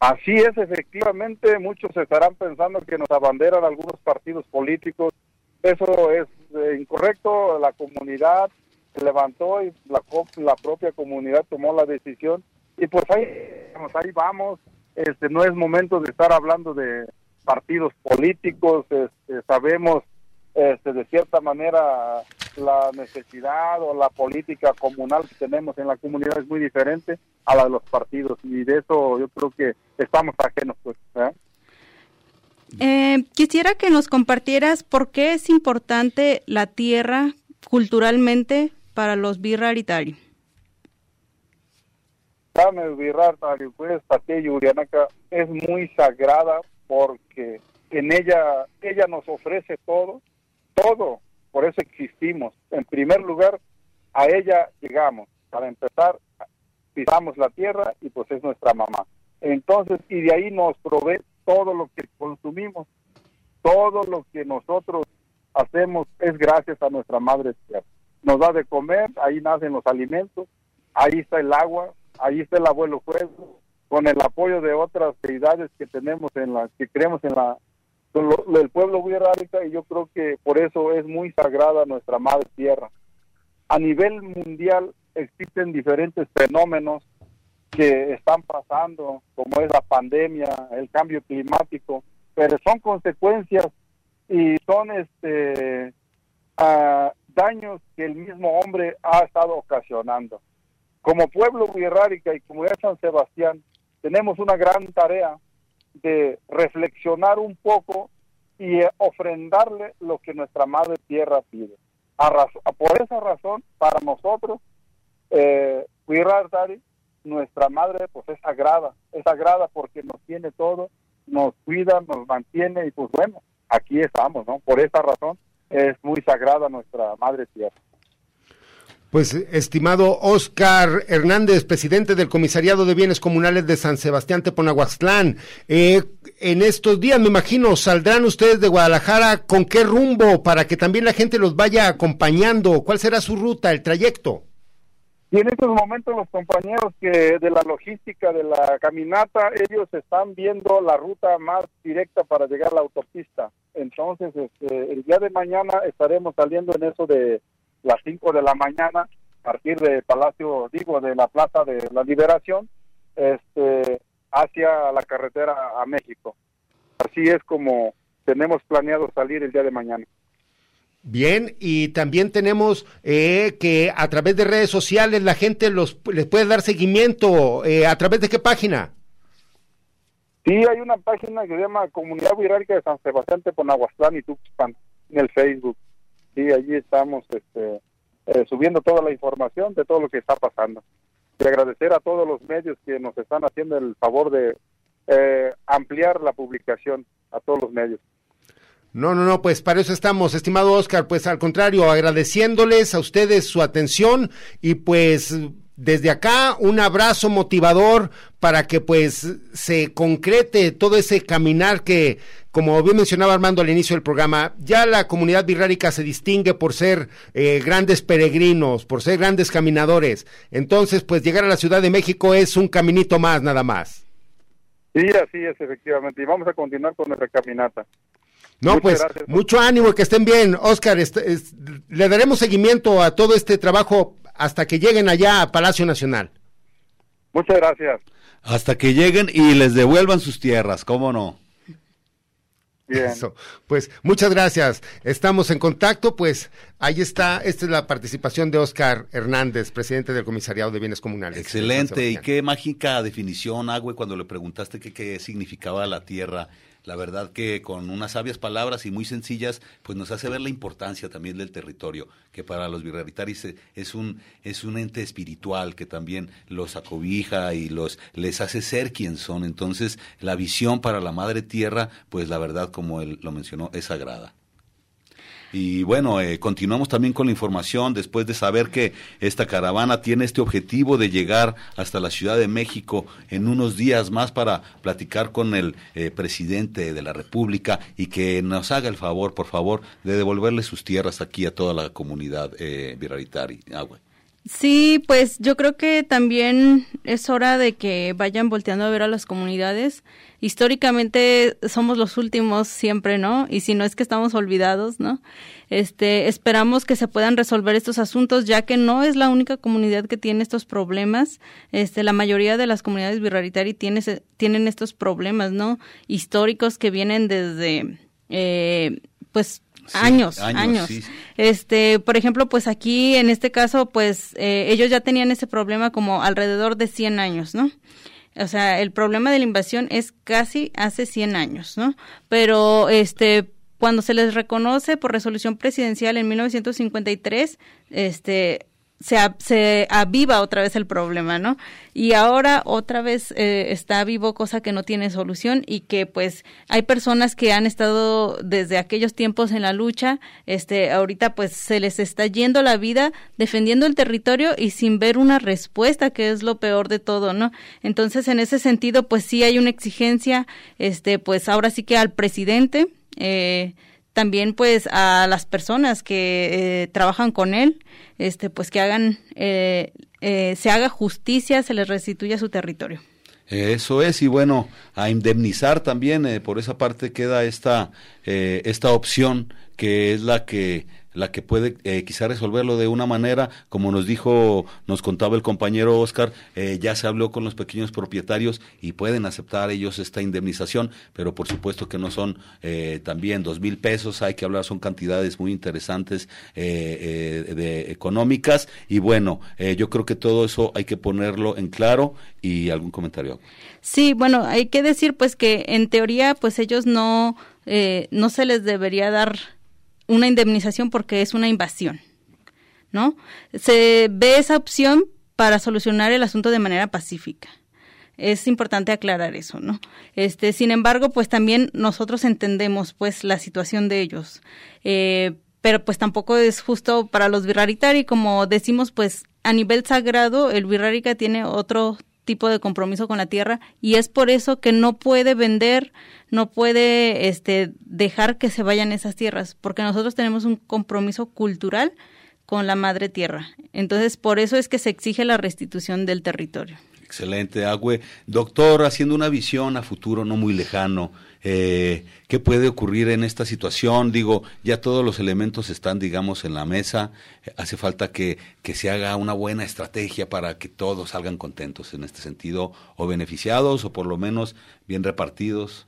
Así es, efectivamente, muchos estarán pensando que nos abanderan algunos partidos políticos. Eso es eh, incorrecto, la comunidad se levantó y la, la propia comunidad tomó la decisión y pues ahí vamos. Este, no es momento de estar hablando de partidos políticos, este, sabemos este, de cierta manera la necesidad o la política comunal que tenemos en la comunidad es muy diferente a la de los partidos y de eso yo creo que estamos ajenos pues ¿eh? Eh, quisiera que nos compartieras por qué es importante la tierra culturalmente para los birraritari. Pues, es muy sagrada porque en ella, ella nos ofrece todo, todo, por eso existimos. En primer lugar, a ella llegamos. Para empezar, pisamos la tierra y pues es nuestra mamá. Entonces, y de ahí nos provee todo lo que consumimos, todo lo que nosotros hacemos es gracias a nuestra madre tierra. Nos da de comer, ahí nacen los alimentos, ahí está el agua, ahí está el abuelo fuego, con el apoyo de otras deidades que tenemos en la, que creemos en la, lo- el pueblo wixárika y yo creo que por eso es muy sagrada nuestra madre tierra. A nivel mundial existen diferentes fenómenos que están pasando, como es la pandemia, el cambio climático, pero son consecuencias y son este ah, daños que el mismo hombre ha estado ocasionando. Como pueblo wixárika y comunidad San Sebastián, tenemos una gran tarea de reflexionar un poco y eh, ofrendarle lo que nuestra madre tierra pide. A por esa razón, para nosotros, eh, nuestra madre, pues es sagrada, es sagrada porque nos tiene todo, nos cuida, nos mantiene y pues bueno, aquí estamos, ¿no? Por esa razón es muy sagrada nuestra madre tierra. Pues, estimado Oscar Hernández, presidente del Comisariado de Bienes Comunales de San Sebastián Teponahuaxtlán, eh, en estos días, me imagino, saldrán ustedes de Guadalajara, ¿con qué rumbo? Para que también la gente los vaya acompañando. ¿Cuál será su ruta, el trayecto? Y en estos momentos los compañeros que de la logística de la caminata, ellos están viendo la ruta más directa para llegar a la autopista. Entonces, este, el día de mañana estaremos saliendo en eso de las 5 de la mañana, a partir de Palacio, digo, de la Plaza de la Liberación, este, hacia la carretera a México. Así es como tenemos planeado salir el día de mañana. Bien, y también tenemos eh, que a través de redes sociales la gente los les puede dar seguimiento. Eh, ¿A través de qué página? Sí, hay una página que se llama Comunidad Wixárika de San Sebastián Teponahuaxtlán y Tuxpan en el Facebook. Sí, allí estamos este, eh, subiendo toda la información de todo lo que está pasando. Y agradecer a todos los medios que nos están haciendo el favor de eh, ampliar la publicación a todos los medios. No, no, no, pues para eso estamos, estimado Oscar, pues al contrario, agradeciéndoles a ustedes su atención y pues desde acá un abrazo motivador para que pues se concrete todo ese caminar que, como bien mencionaba Armando al inicio del programa, ya la comunidad birrárica se distingue por ser eh, grandes peregrinos, por ser grandes caminadores. Entonces, pues llegar a la Ciudad de México es un caminito más, nada más. Sí, así es, efectivamente. Y vamos a continuar con nuestra caminata. No, Muchas pues gracias. mucho ánimo, que estén bien. Oscar, est- es- le daremos seguimiento a todo este trabajo hasta que lleguen allá a Palacio Nacional. Muchas gracias. Hasta que lleguen y les devuelvan sus tierras, ¿cómo no? Eso. Pues muchas gracias. Estamos en contacto. Pues ahí está. Esta es la participación de Oscar Hernández, presidente del Comisariado de Bienes Comunales. Excelente. Y qué mágica definición, Agüe, cuando le preguntaste qué, qué significaba la tierra. La verdad que con unas sabias palabras y muy sencillas, pues nos hace ver la importancia también del territorio, que para los birraritaris e- es un, es un ente espiritual que también los acobija y los les hace ser quien son. Entonces, la visión para la madre tierra, pues la verdad, como él lo mencionó, es sagrada. Y bueno, eh, continuamos también con la información después de saber que esta caravana tiene este objetivo de llegar hasta la Ciudad de México en unos días más para platicar con el eh, presidente de la República y que nos haga el favor, por favor, de devolverle sus tierras aquí a toda la comunidad eh, birraritari. Güey. Sí, pues yo creo que también es hora de que vayan volteando a ver a las comunidades. Históricamente somos los últimos siempre, ¿no? Y si no es que estamos olvidados, ¿no? Este, esperamos que se puedan resolver estos asuntos, ya que no es la única comunidad que tiene estos problemas. Este, la mayoría de las comunidades birraritari tiene, tienen estos problemas, ¿no? Históricos que vienen desde, eh, pues, Sí, años, años, años. sí. Este, por ejemplo, pues aquí en este caso, pues eh, ellos ya tenían ese problema como alrededor de 100 años, ¿no? O sea, el problema de la invasión es casi hace 100 años, ¿no? Pero este cuando se les reconoce por resolución presidencial en 1953, este se, se aviva otra vez el problema, ¿no? Y ahora otra vez eh, está vivo, cosa que no tiene solución y que pues hay personas que han estado desde aquellos tiempos en la lucha, este, ahorita pues se les está yendo la vida defendiendo el territorio y sin ver una respuesta, que es lo peor de todo, ¿no? Entonces en ese sentido pues sí hay una exigencia, este, pues ahora sí que al presidente, eh, también pues a las personas que eh, trabajan con él, este pues que hagan, eh, eh, se haga justicia, se les restituya su territorio. Eso es, y bueno, a indemnizar también, eh, por esa parte queda esta, eh, esta opción que es la que la que puede eh, quizá resolverlo de una manera, como nos dijo, nos contaba el compañero Oscar, eh, ya se habló con los pequeños propietarios y pueden aceptar ellos esta indemnización, pero por supuesto que no son eh, también dos mil pesos, hay que hablar, son cantidades muy interesantes eh, eh, de económicas y bueno, eh, yo creo que todo eso hay que ponerlo en claro y algún comentario. Sí, bueno, hay que decir pues que en teoría pues ellos no, no se les debería dar una indemnización porque es una invasión, ¿no? Se ve esa opción para solucionar el asunto de manera pacífica. Es importante aclarar eso, ¿no? Este, sin embargo, pues también nosotros entendemos pues la situación de ellos. Eh, pero pues tampoco es justo para los Virraritari, como decimos, pues a nivel sagrado el Virrarica tiene otro tipo de compromiso con la tierra y es por eso que no puede vender, no puede este dejar que se vayan esas tierras, porque nosotros tenemos un compromiso cultural con la madre tierra. Entonces, por eso es que se exige la restitución del territorio. Excelente, Agüe. Doctor, haciendo una visión a futuro no muy lejano, eh, ¿qué puede ocurrir en esta situación? Digo, ya todos los elementos están, digamos, en la mesa. Hace falta que, que se haga una buena estrategia para que todos salgan contentos en este sentido, o beneficiados, o por lo menos bien repartidos.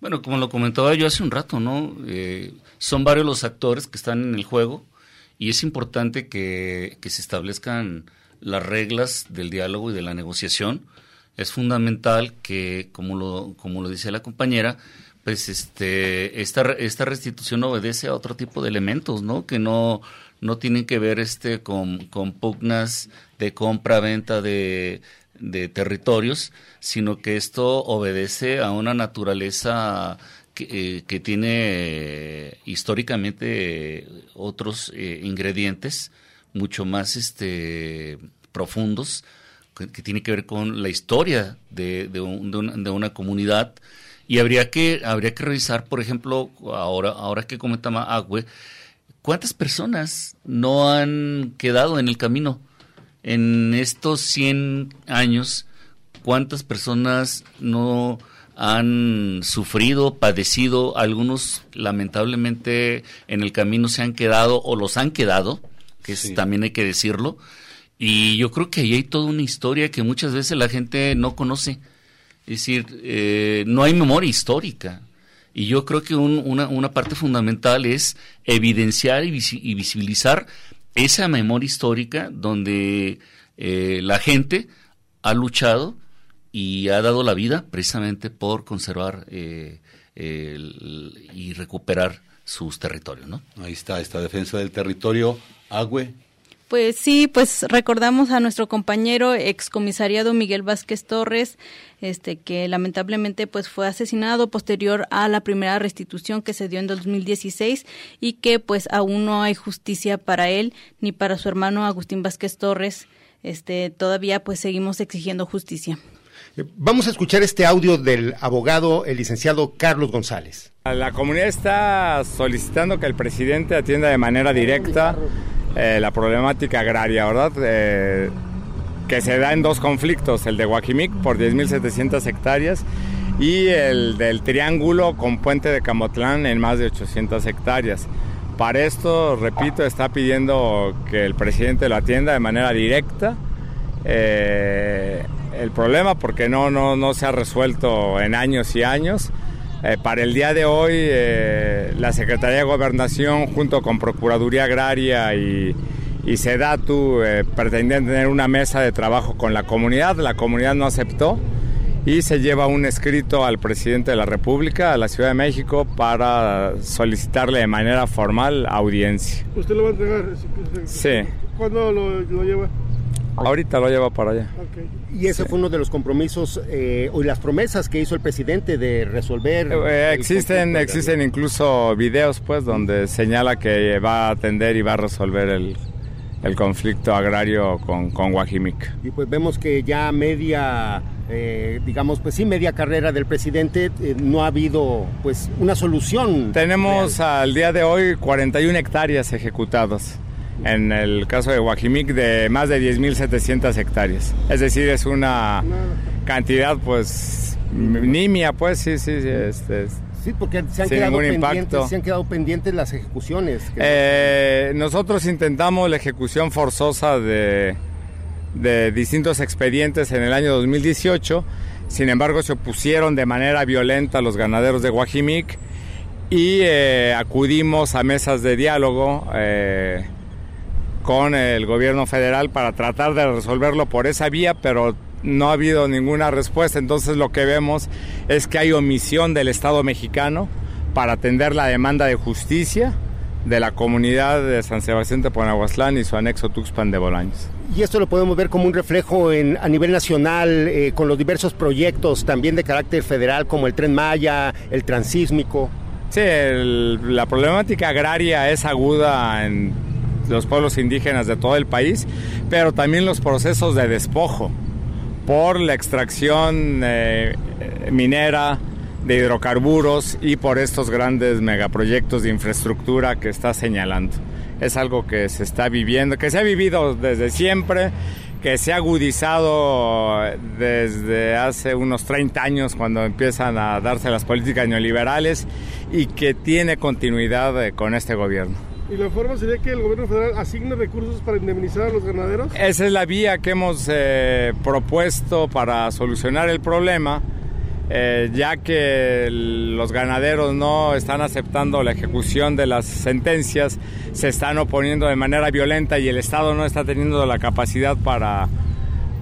Bueno, como lo comentaba yo hace un rato, ¿no? Eh, son varios los actores que están en el juego y es importante que, que se establezcan las reglas del diálogo y de la negociación. Es fundamental que, como lo, como lo dice la compañera, pues este, esta, esta restitución obedece a otro tipo de elementos, ¿no? Que no, no tienen que ver este con, con pugnas de compra, venta de, de territorios, sino que esto obedece a una naturaleza que, eh, que tiene históricamente otros eh, ingredientes mucho más este profundos que, tiene que ver con la historia de, de, un, de, una, de una comunidad. Y habría que habría que revisar por ejemplo ahora ahora que comentaba Agüe cuántas personas no han quedado en el camino en estos 100 años cuántas personas no han sufrido, padecido, algunos lamentablemente en el camino se han quedado o los han quedado, que sí. es, también hay que decirlo, y yo creo que ahí hay toda una historia que muchas veces la gente no conoce, es decir, eh, no hay memoria histórica, y yo creo que un, una, parte fundamental es evidenciar y, vis y visibilizar esa memoria histórica donde eh, la gente ha luchado y ha dado la vida precisamente por conservar eh, y recuperar sus territorios, ¿no? Ahí está, esta defensa del territorio. Agüe. Pues sí, pues recordamos a nuestro compañero excomisariado Miguel Vázquez Torres, este que lamentablemente pues fue asesinado posterior a la primera restitución que se dio en 2016 y que pues aún no hay justicia para él ni para su hermano Agustín Vázquez Torres. Este todavía pues seguimos exigiendo justicia. Vamos a escuchar este audio del abogado, el licenciado Carlos González. La comunidad está solicitando que el presidente atienda de manera directa eh, la problemática agraria, ¿verdad? Eh, que se da en dos conflictos, el de Guajimic por 10.700 hectáreas y el del Triángulo con Puente de Camotlán en más de 800 hectáreas. Para esto, repito, está pidiendo que el presidente lo atienda de manera directa. Eh, el problema porque no, no, no se ha resuelto en años y años. Eh, para el día de hoy, eh, la Secretaría de Gobernación, junto con Procuraduría Agraria y, y SEDATU, eh, pretendían tener una mesa de trabajo con la comunidad. La comunidad no aceptó y se lleva un escrito al presidente de la República, a la Ciudad de México, para solicitarle de manera formal audiencia. ¿Usted lo va a entregar? Sí. ¿Cuándo lo, lo lleva? Ahorita lo lleva para allá. Okay. Y ese sí. fue uno de los compromisos eh, o las promesas que hizo el presidente de resolver. Eh, existen, existen incluso videos, pues, donde señala que va a atender y va a resolver el, el conflicto agrario con, con Guajimic. Y pues vemos que ya media eh, digamos, pues sí, media carrera del presidente, eh, no ha habido pues una solución. Tenemos al día de hoy 41 hectáreas ejecutadas. En el caso de Guajimic, de más de 10.700 hectáreas. Es decir, es una cantidad, pues, nimia, pues, sí, sí, sí. Este, Sí, porque se han, quedado pendientes, impacto. se han quedado pendientes las ejecuciones. Eh, nosotros intentamos la ejecución forzosa de, de distintos expedientes en el año 2018, sin embargo se opusieron de manera violenta los ganaderos de Guajimic y eh, acudimos a mesas de diálogo eh, con el gobierno federal para tratar de resolverlo por esa vía, pero no ha habido ninguna respuesta. Entonces lo que vemos es que hay omisión del Estado mexicano para atender la demanda de justicia de la comunidad de San Sebastián de Ponahuaslán y su anexo Tuxpan de Bolaños. Y esto lo podemos ver como un reflejo en, a nivel nacional eh, con los diversos proyectos también de carácter federal como el Tren Maya, el Transísmico. Sí, el- la problemática agraria es aguda en los pueblos indígenas de todo el país, pero también los procesos de despojo por la extracción eh, minera de hidrocarburos y por estos grandes megaproyectos de infraestructura que está señalando. Es algo que se está viviendo, que se ha vivido desde siempre, que se ha agudizado desde hace unos 30 años cuando empiezan a darse las políticas neoliberales y que tiene continuidad eh, con este gobierno. ¿Y la forma sería que el gobierno federal asigne recursos para indemnizar a los ganaderos? Esa es la vía que hemos eh, propuesto para solucionar el problema, eh, ya que los ganaderos no están aceptando la ejecución de las sentencias, se están oponiendo de manera violenta y el Estado no está teniendo la capacidad para,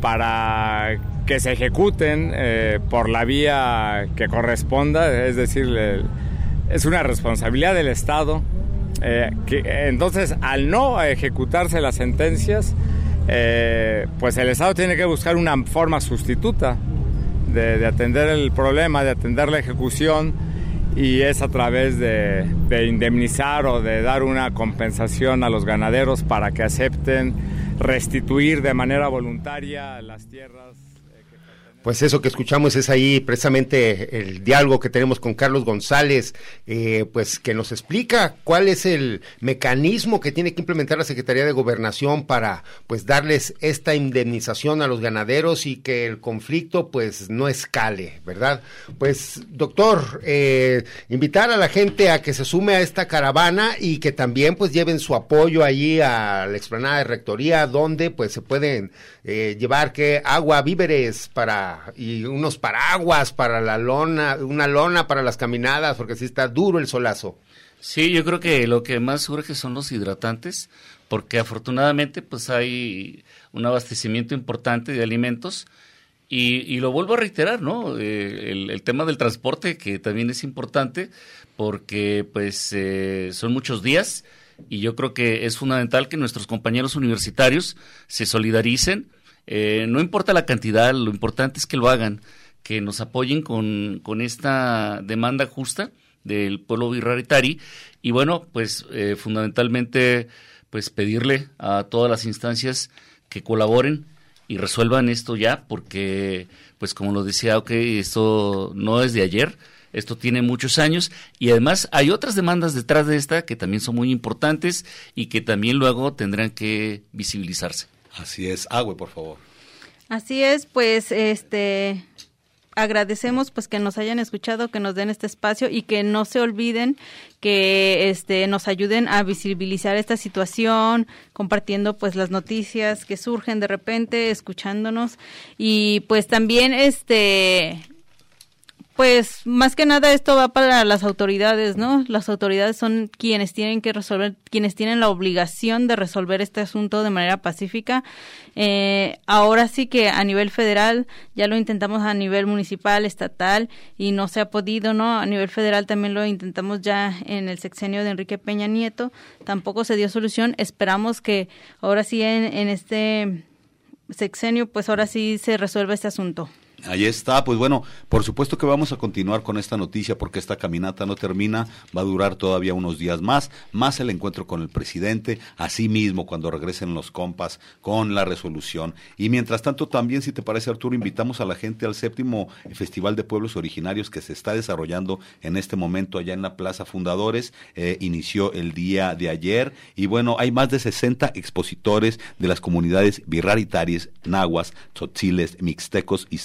para que se ejecuten eh, por la vía que corresponda, es decir, es una responsabilidad del Estado. Eh, que, entonces, al no ejecutarse las sentencias, eh, pues el Estado tiene que buscar una forma sustituta de, de atender el problema, de atender la ejecución, y es a través de indemnizar o de dar una compensación a los ganaderos para que acepten restituir de manera voluntaria las tierras. Pues eso que escuchamos es ahí precisamente el diálogo que tenemos con Carlos González, eh, pues que nos explica cuál es el mecanismo que tiene que implementar la Secretaría de Gobernación para pues darles esta indemnización a los ganaderos y que el conflicto pues no escale, ¿verdad? Pues doctor, eh, invitar a la gente a que se sume a esta caravana y que también pues lleven su apoyo allí a la explanada de rectoría donde pues se pueden eh, llevar que agua, víveres para y unos paraguas para la lona, una lona para las caminadas porque sí está duro el solazo. Sí, yo creo que lo que más surge son los hidratantes, porque afortunadamente pues hay un abastecimiento importante de alimentos y, lo vuelvo a reiterar, ¿no? Eh, el, el tema del transporte que también es importante porque pues eh, son muchos días y yo creo que es fundamental que nuestros compañeros universitarios se solidaricen. Eh, no importa la cantidad, lo importante es que lo hagan, que nos apoyen con, con esta demanda justa del pueblo birraritari y bueno, pues eh, fundamentalmente pues pedirle a todas las instancias que colaboren y resuelvan esto ya porque pues como lo decía, ok, esto no es de ayer, esto tiene muchos años y además hay otras demandas detrás de esta que también son muy importantes y que también luego tendrán que visibilizarse. Así es, agua, por favor. Así es, pues este agradecemos pues que nos hayan escuchado, que nos den este espacio y que no se olviden que este nos ayuden a visibilizar esta situación, compartiendo pues las noticias que surgen de repente, escuchándonos y pues también este pues más que nada esto va para las autoridades, ¿no? Las autoridades son quienes tienen que resolver, quienes tienen la obligación de resolver este asunto de manera pacífica. Eh, ahora sí que a nivel federal ya lo intentamos a nivel municipal, estatal y no se ha podido, ¿no? A nivel federal también lo intentamos ya en el sexenio de Enrique Peña Nieto, tampoco se dio solución. Esperamos que ahora sí en, en este sexenio, pues ahora sí se resuelva este asunto. Ahí está, pues bueno, por supuesto que vamos a continuar con esta noticia porque esta caminata no termina, va a durar todavía unos días más, más el encuentro con el presidente, así mismo cuando regresen los compas con la resolución. Y mientras tanto también, si te parece Arturo, invitamos a la gente al séptimo Festival de Pueblos Originarios que se está desarrollando en este momento allá en la Plaza Fundadores, eh, inició el día de ayer y bueno, hay más de 60 expositores de las comunidades birraritarias, nahuas, tzotziles, mixtecos y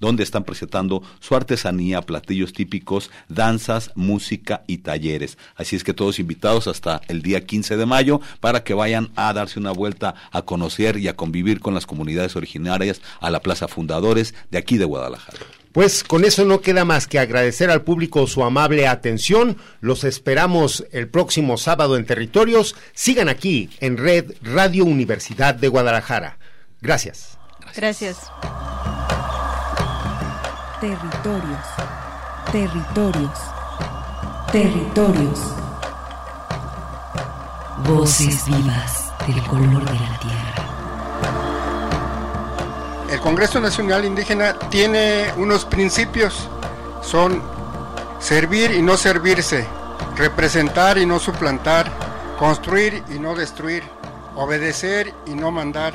donde están presentando su artesanía, platillos típicos, danzas, música y talleres. Así es que todos invitados hasta el día 15 de mayo para que vayan a darse una vuelta a conocer y a convivir con las comunidades originarias a la Plaza Fundadores de aquí de Guadalajara. Pues con eso no queda más que agradecer al público su amable atención. Los esperamos el próximo sábado en Territorios. Sigan aquí en Red Radio Universidad de Guadalajara. Gracias. Gracias. Territorios. Territorios. Territorios. Voces vivas del color de la tierra. El Congreso Nacional Indígena tiene unos principios. Son servir y no servirse, representar y no suplantar, construir y no destruir, obedecer y no mandar,